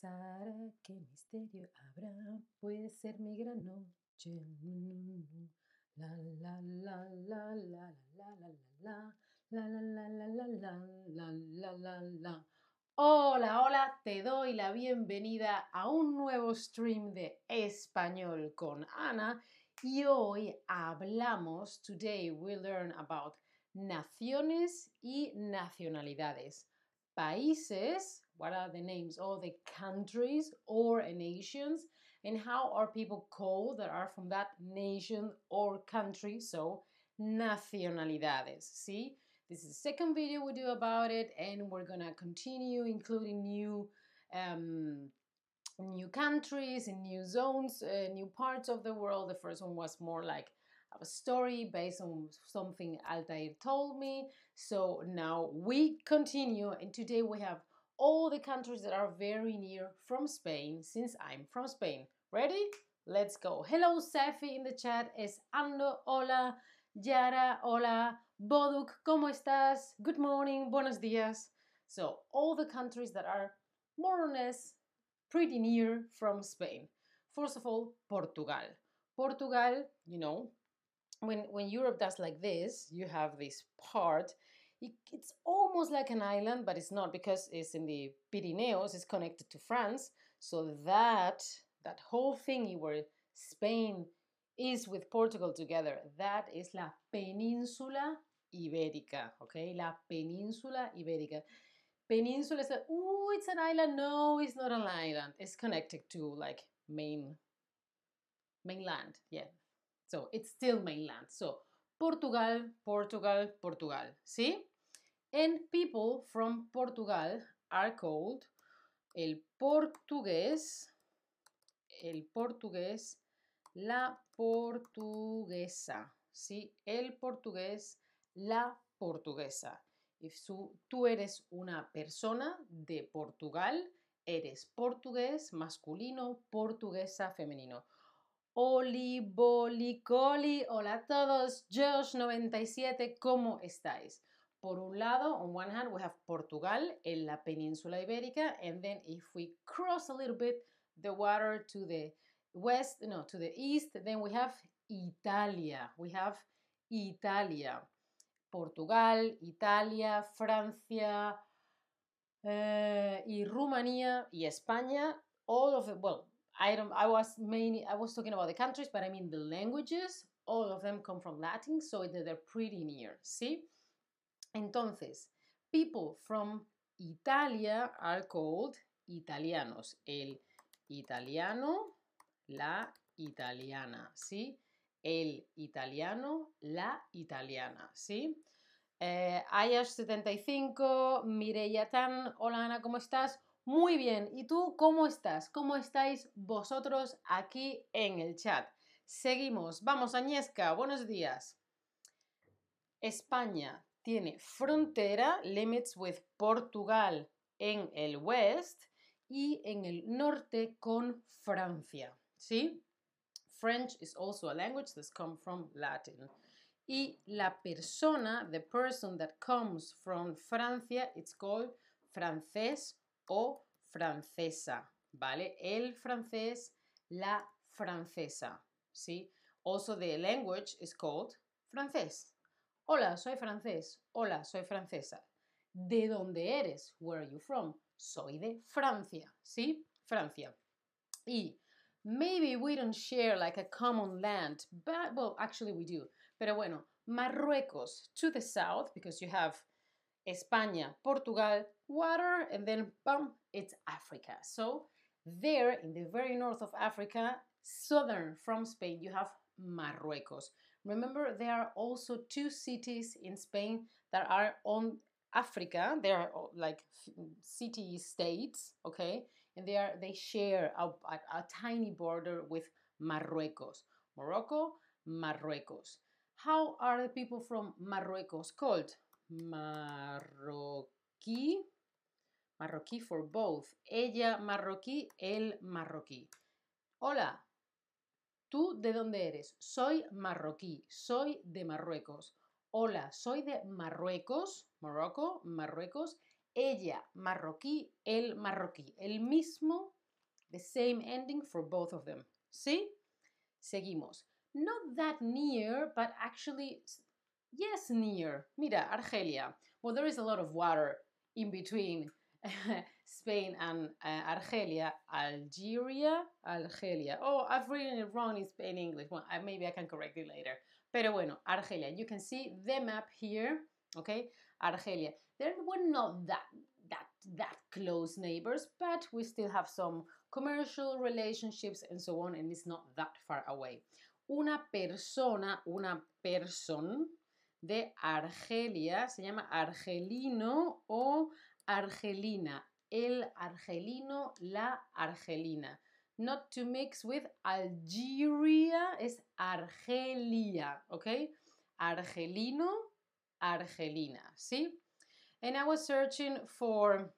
pasará? ¿Qué misterio habrá? Puede ser mi gran noche. La la la la la la la la la la la la la la la la la la Hola, hola, te doy la bienvenida a un nuevo stream de español con Ana y hoy hablamos, today we learn about naciones y nacionalidades. Países, what are the names? or the countries or nations, and how are people called that are from that nation or country? So, nacionalidades. See, this is the second video we do about it, and we're gonna continue including new. Um, new countries and new zones, uh, new parts of the world. The first one was more like a story based on something Altair told me. So now we continue, and today we have all the countries that are very near from Spain, since I'm from Spain. Ready? Let's go. Hello, Safi in the chat. Es Ando. Hola. Yara. Hola. Boduk. ¿Cómo estás? Good morning. Buenos días. So, all the countries that are more or less pretty near from Spain. First of all, Portugal. Portugal, you know, when when Europe does like this, you have this part. It, it's almost like an island, but it's not because it's in the Pyrenees, It's connected to France, so that that whole thingy where Spain is with Portugal together, that is la península ibérica. Okay, la península ibérica. Peninsula is like, oh, it's an island. No, it's not an island. It's connected to like main mainland. Yeah, so it's still mainland. So Portugal, Portugal, Portugal. See? And people from Portugal are called el portugués, el portugués, la portuguesa. ¿Sí? El portugués, la portuguesa. If tú eres una persona de Portugal, eres portugués masculino, portuguesa femenino. Oli, boli, coli. Hola a todos. Josh97, ¿cómo estáis? Por un lado, on one hand, we have Portugal en la península ibérica, and then if we cross a little bit the water to the west, no, to the east, then we have Italia. We have Italia. Portugal, Italia, Francia, uh, y Rumanía y España. All of it, well, I don't. I was mainly. I was talking about the countries, but I mean the languages. All of them come from Latin, so they're pretty near. See. Entonces, people from Italia are called italianos. El italiano, la italiana. ¿Sí? El italiano, la italiana. ¿Sí? Eh, Ayash75, Mireya Tan, hola Ana, ¿cómo estás? Muy bien. ¿Y tú cómo estás? ¿Cómo estáis vosotros aquí en el chat? Seguimos. Vamos, Añesca. Buenos días. España tiene frontera, limits with Portugal en el west y en el norte con Francia. ¿Sí? French is also a language that's come from Latin. Y la persona, the person that comes from Francia, it's called francés o francesa, ¿vale? El francés, la francesa, ¿sí? Also the language is called francés. Hola, soy francés. Hola, soy francesa. ¿De dónde eres? Where are you from? Soy de Francia, ¿sí? Francia. Y maybe we don't share like a common land, but well, actually we do. Pero bueno, Marruecos to the south because you have España, Portugal, water, and then bam, it's Africa. So there in the very north of Africa, southern from Spain, you have Marruecos. Remember, there are also two cities in Spain that are on Africa. They are oh, like city states, okay, and they are they share a, a, a tiny border with Marruecos. Morocco, Marruecos. How are the people from Marruecos called? Marroquí. Marroquí for both. Ella marroquí, él marroquí. Hola, ¿tú de dónde eres? Soy marroquí, soy de Marruecos. Hola, soy de Marruecos, Morocco, Marruecos. ella marroquí, el marroquí. El mismo, the same ending for both of them. ¿Sí? Seguimos. Not that near, but actually, yes, near. Mira, Argelia. Well, there is a lot of water in between Spain and uh, Argelia. Algeria, Argelia. Oh, I've written it wrong in, Spain, English. Well, I, maybe I can correct it later. Pero bueno, Argelia. You can see the map here. Okay, Argelia. There were not that that that close neighbors, but we still have some commercial relationships and so on, and it's not that far away. Una persona, una person de Argelia se llama argelino o argelina. El argelino, la argelina. Not to mix with Algeria es Argelia, ¿ok? Argelino, argelina, ¿sí? and I was searching for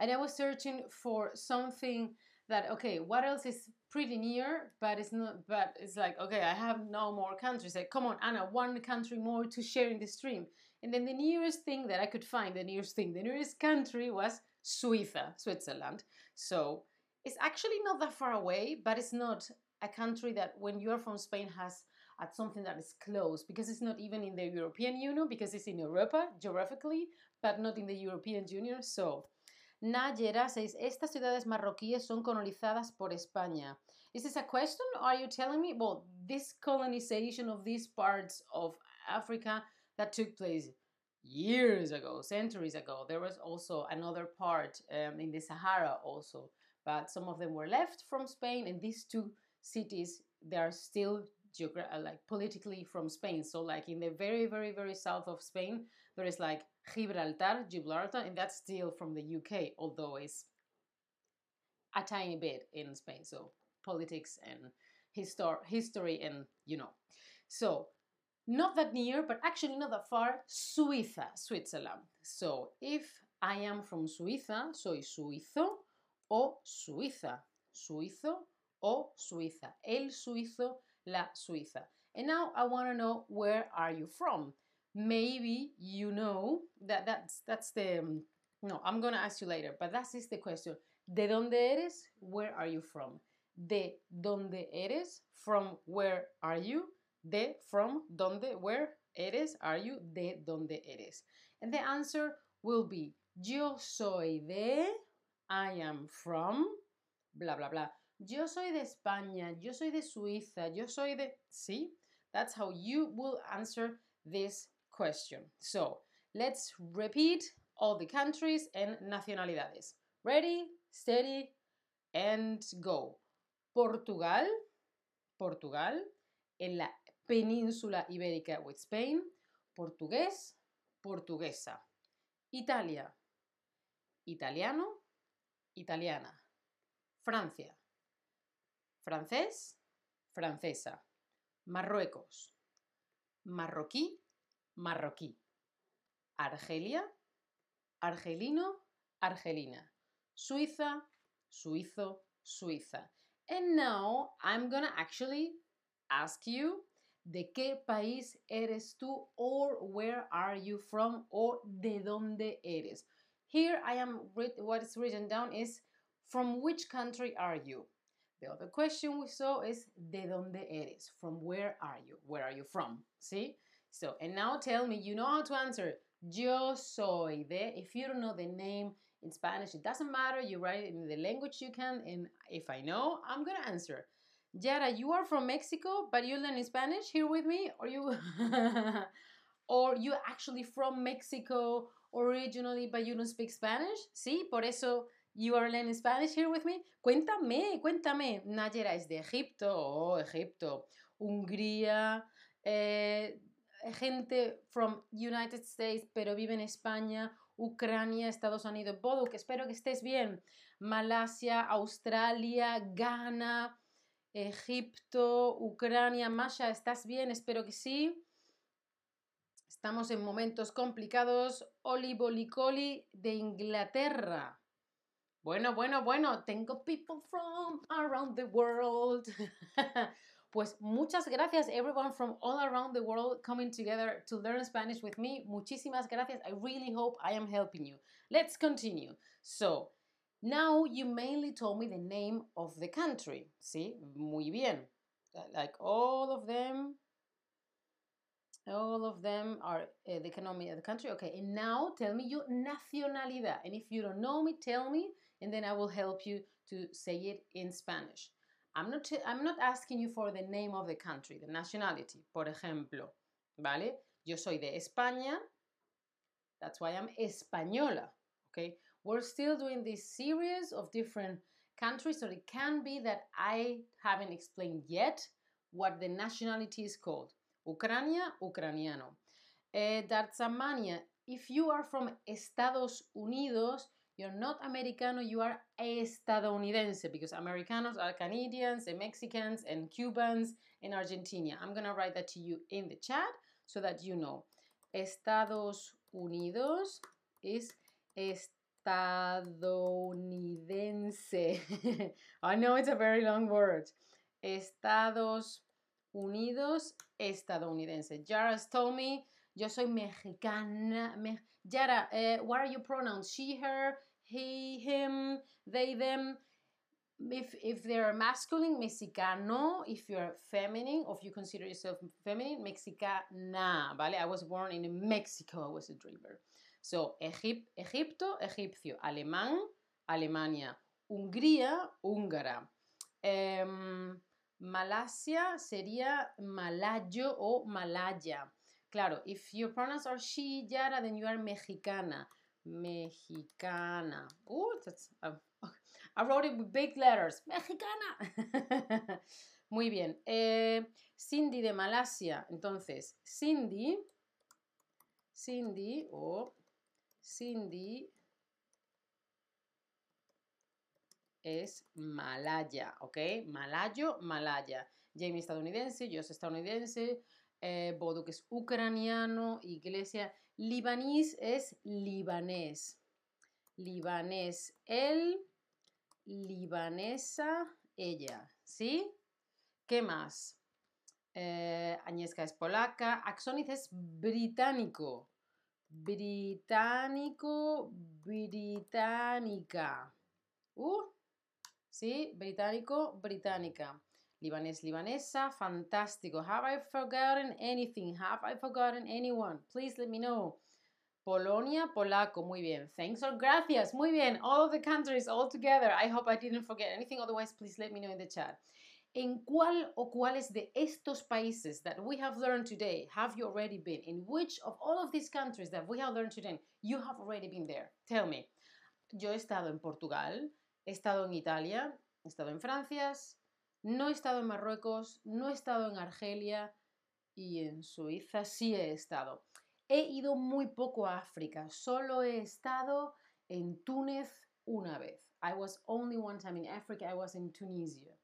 and I was searching for something that okay, what else is pretty near, but it's not but it's like okay, I have no more countries. Like, come on, Ana, one country more to share in the stream. And then the nearest thing that I could find, the nearest thing, the nearest country was Suiza, Switzerland. So it's actually not that far away, but it's not a country that when you're from Spain has at something that is close because it's not even in the European Union because it's in Europa geographically, but not in the European Union. So, Nayera says, estas ciudades marroquíes son colonizadas por España. Is this a question? Are you telling me? Well, this colonization of these parts of Africa that took place years ago, centuries ago. There was also another part um, in the Sahara also, but some of them were left from Spain, and these two cities they are still geogra- uh, like politically from Spain. So like in the very very very south of Spain, there is like Gibraltar, Gibraltar, and that's still from the UK, although it's a tiny bit in Spain. So politics and histor- history and you know. So not that near, but actually not that far, Suiza, Switzerland. So if I am from Suiza, soy suizo o Suiza. Suizo o Suiza. El suizo la Suiza. And now I want to know where are you from? Maybe you know that that's that's the um, no, I'm going to ask you later, but that is the question. ¿De dónde eres? Where are you from? ¿De dónde eres? From where are you? De from dónde where eres? Are you? De dónde eres? And the answer will be yo soy de I am from blah blah blah. Yo soy de España, yo soy de Suiza, yo soy de... See? That's how you will answer this question. So, let's repeat all the countries and nacionalidades. Ready, steady, and go. Portugal, Portugal, en la península ibérica with Spain. Portugués, portuguesa. Italia, italiano, italiana. Francia, francés, francesa. Marruecos, marroquí, marroquí. Argelia, argelino, argelina. Suiza, suizo, suiza. And now I'm gonna actually ask you de qué país eres tú or where are you from or de dónde eres. Here I am what is written down is from which country are you? The other question we saw is ¿de dónde eres? From where are you? Where are you from? See? So, and now tell me, you know how to answer. Yo soy de. If you don't know the name in Spanish, it doesn't matter. You write it in the language you can, and if I know, I'm gonna answer. Yara, you are from Mexico, but you learn Spanish here with me, or you, or you actually from Mexico originally, but you don't speak Spanish. Sí, por eso You are learning Spanish here with me? Cuéntame, cuéntame. Nayera es de Egipto, oh, Egipto. Hungría, eh, gente from United States, pero vive en España, Ucrania, Estados Unidos, Boduk, espero que estés bien. Malasia, Australia, Ghana, Egipto, Ucrania, Masha, ¿estás bien? Espero que sí. Estamos en momentos complicados. Oli Bolicoli de Inglaterra. Bueno, bueno, bueno, tengo people from around the world. Pues muchas gracias everyone from all around the world coming together to learn Spanish with me. Muchísimas gracias. I really hope I am helping you. Let's continue. So, now you mainly told me the name of the country. ¿Sí? Muy bien. Like all of them all of them are uh, the economy of the country. Okay, and now tell me your nacionalidad. And if you don't know me, tell me, and then I will help you to say it in Spanish. I'm not, I'm not asking you for the name of the country, the nationality. Por ejemplo, ¿vale? Yo soy de España. That's why I'm española. Okay, we're still doing this series of different countries, so it can be that I haven't explained yet what the nationality is called. Ucrania, ucraniano. Eh, Darzamania, if you are from Estados Unidos, you're not Americano, you are estadounidense because Americanos are Canadians and Mexicans and Cubans and Argentina. I'm going to write that to you in the chat so that you know. Estados Unidos is estadounidense. I know it's a very long word. Estados Unidos estadounidense. Yara told me, yo soy mexicana. Me Yara, uh, what are your pronouns? She, her, he, him, they, them. If, if they're masculine, mexicano. If you're feminine, or if you consider yourself feminine, mexicana. ¿Vale? I was born in Mexico. I was a dreamer. So, Egip Egipto, egipcio. Alemán, Alemania. Hungría, húngara. Um, Malasia sería malayo o malaya. Claro, if your pronouns are she, Yara, then you are mexicana. Mexicana. Oh, that's, uh, I wrote it with big letters. Mexicana. Muy bien. Eh, Cindy de Malasia. Entonces, Cindy. Cindy o Cindy es malaya, ¿ok? Malayo, malaya. Jamie estadounidense, yo estadounidense, eh, que es ucraniano, Iglesia, libanís es libanés, libanés, él, libanesa, ella, ¿sí? ¿Qué más? Eh, es polaca, Axoniz es británico, británico, británica. Uh, ¿sí? Británico, británica. Libanés, libanesa, fantástico. Have I forgotten anything? Have I forgotten anyone? Please let me know. Polonia, polaco, muy bien. Thanks or gracias, muy bien. All the countries all together. I hope I didn't forget anything. Otherwise, please let me know in the chat. ¿En cuál o cuáles de estos países that we have learned today have you already been? In which of all of these countries that we have learned today you have already been there? Tell me. Yo he estado en Portugal, He estado en Italia, he estado en Francia, no he estado en Marruecos, no he estado en Argelia y en Suiza sí he estado. He ido muy poco a África, solo he estado en Túnez una vez. I was only one time in Africa, I was in Tunisia.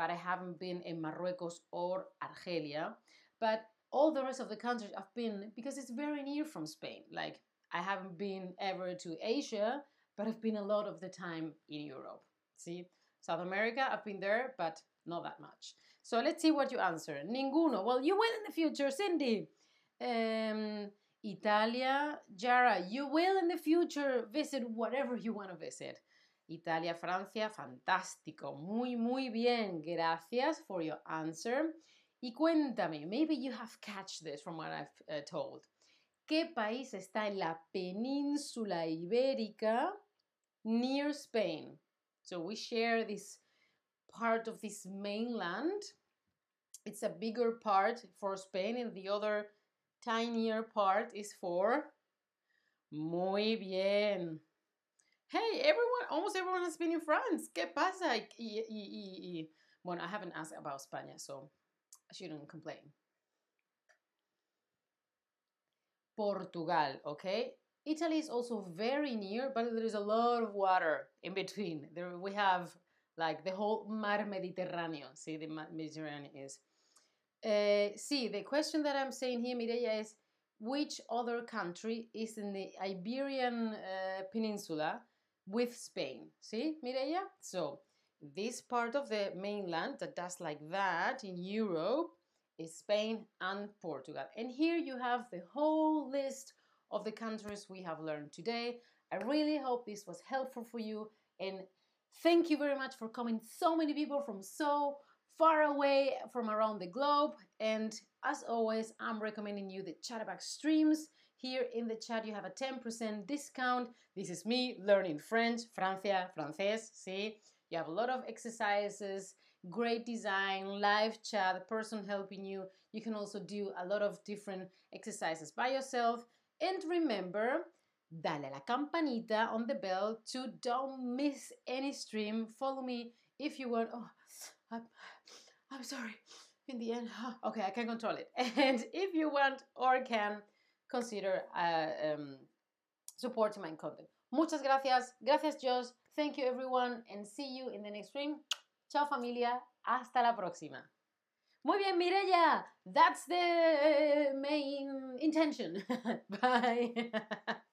But I haven't been in Marruecos or Argelia. But all the rest of the countries I've been because it's very near from Spain. Like I haven't been ever to Asia, but I've been a lot of the time in Europe. See, South America, I've been there, but not that much. So let's see what you answer. Ninguno. Well, you will in the future, Cindy. Um, Italia, Jara, you will in the future visit whatever you want to visit. Italia, Francia, fantástico. Muy, muy bien. Gracias for your answer. Y cuéntame, maybe you have catch this from what I've uh, told. ¿Qué país está en la península ibérica near Spain. So we share this part of this mainland. It's a bigger part for Spain, and the other tinier part is for. Muy bien. Hey, everyone, almost everyone has been in France. ¿Qué pasa? Y, y, y, y. Bueno, I haven't asked about Spain, so I shouldn't complain. Portugal, okay? Italy is also very near, but there is a lot of water in between. There we have like the whole Mar Mediterráneo. See, the Mediterranean is. Uh, see, the question that I'm saying here, Mireia, is which other country is in the Iberian uh, Peninsula with Spain? See, Mireia? So, this part of the mainland that does like that in Europe is Spain and Portugal. And here you have the whole list of the countries we have learned today. I really hope this was helpful for you and thank you very much for coming so many people from so far away from around the globe and as always I'm recommending you the Chatterbug streams here in the chat you have a 10% discount this is me learning French Francia francés see you have a lot of exercises great design, live chat, person helping you. You can also do a lot of different exercises by yourself. And remember, dale la campanita on the bell to don't miss any stream. Follow me if you want. Oh, I'm, I'm sorry. In the end, okay, I can control it. And if you want or can, consider uh, um, supporting my content. Muchas gracias. Gracias, Josh. Thank you, everyone, and see you in the next stream. Chao familia, hasta la próxima. Muy bien, Mirella. That's the main intention. Bye.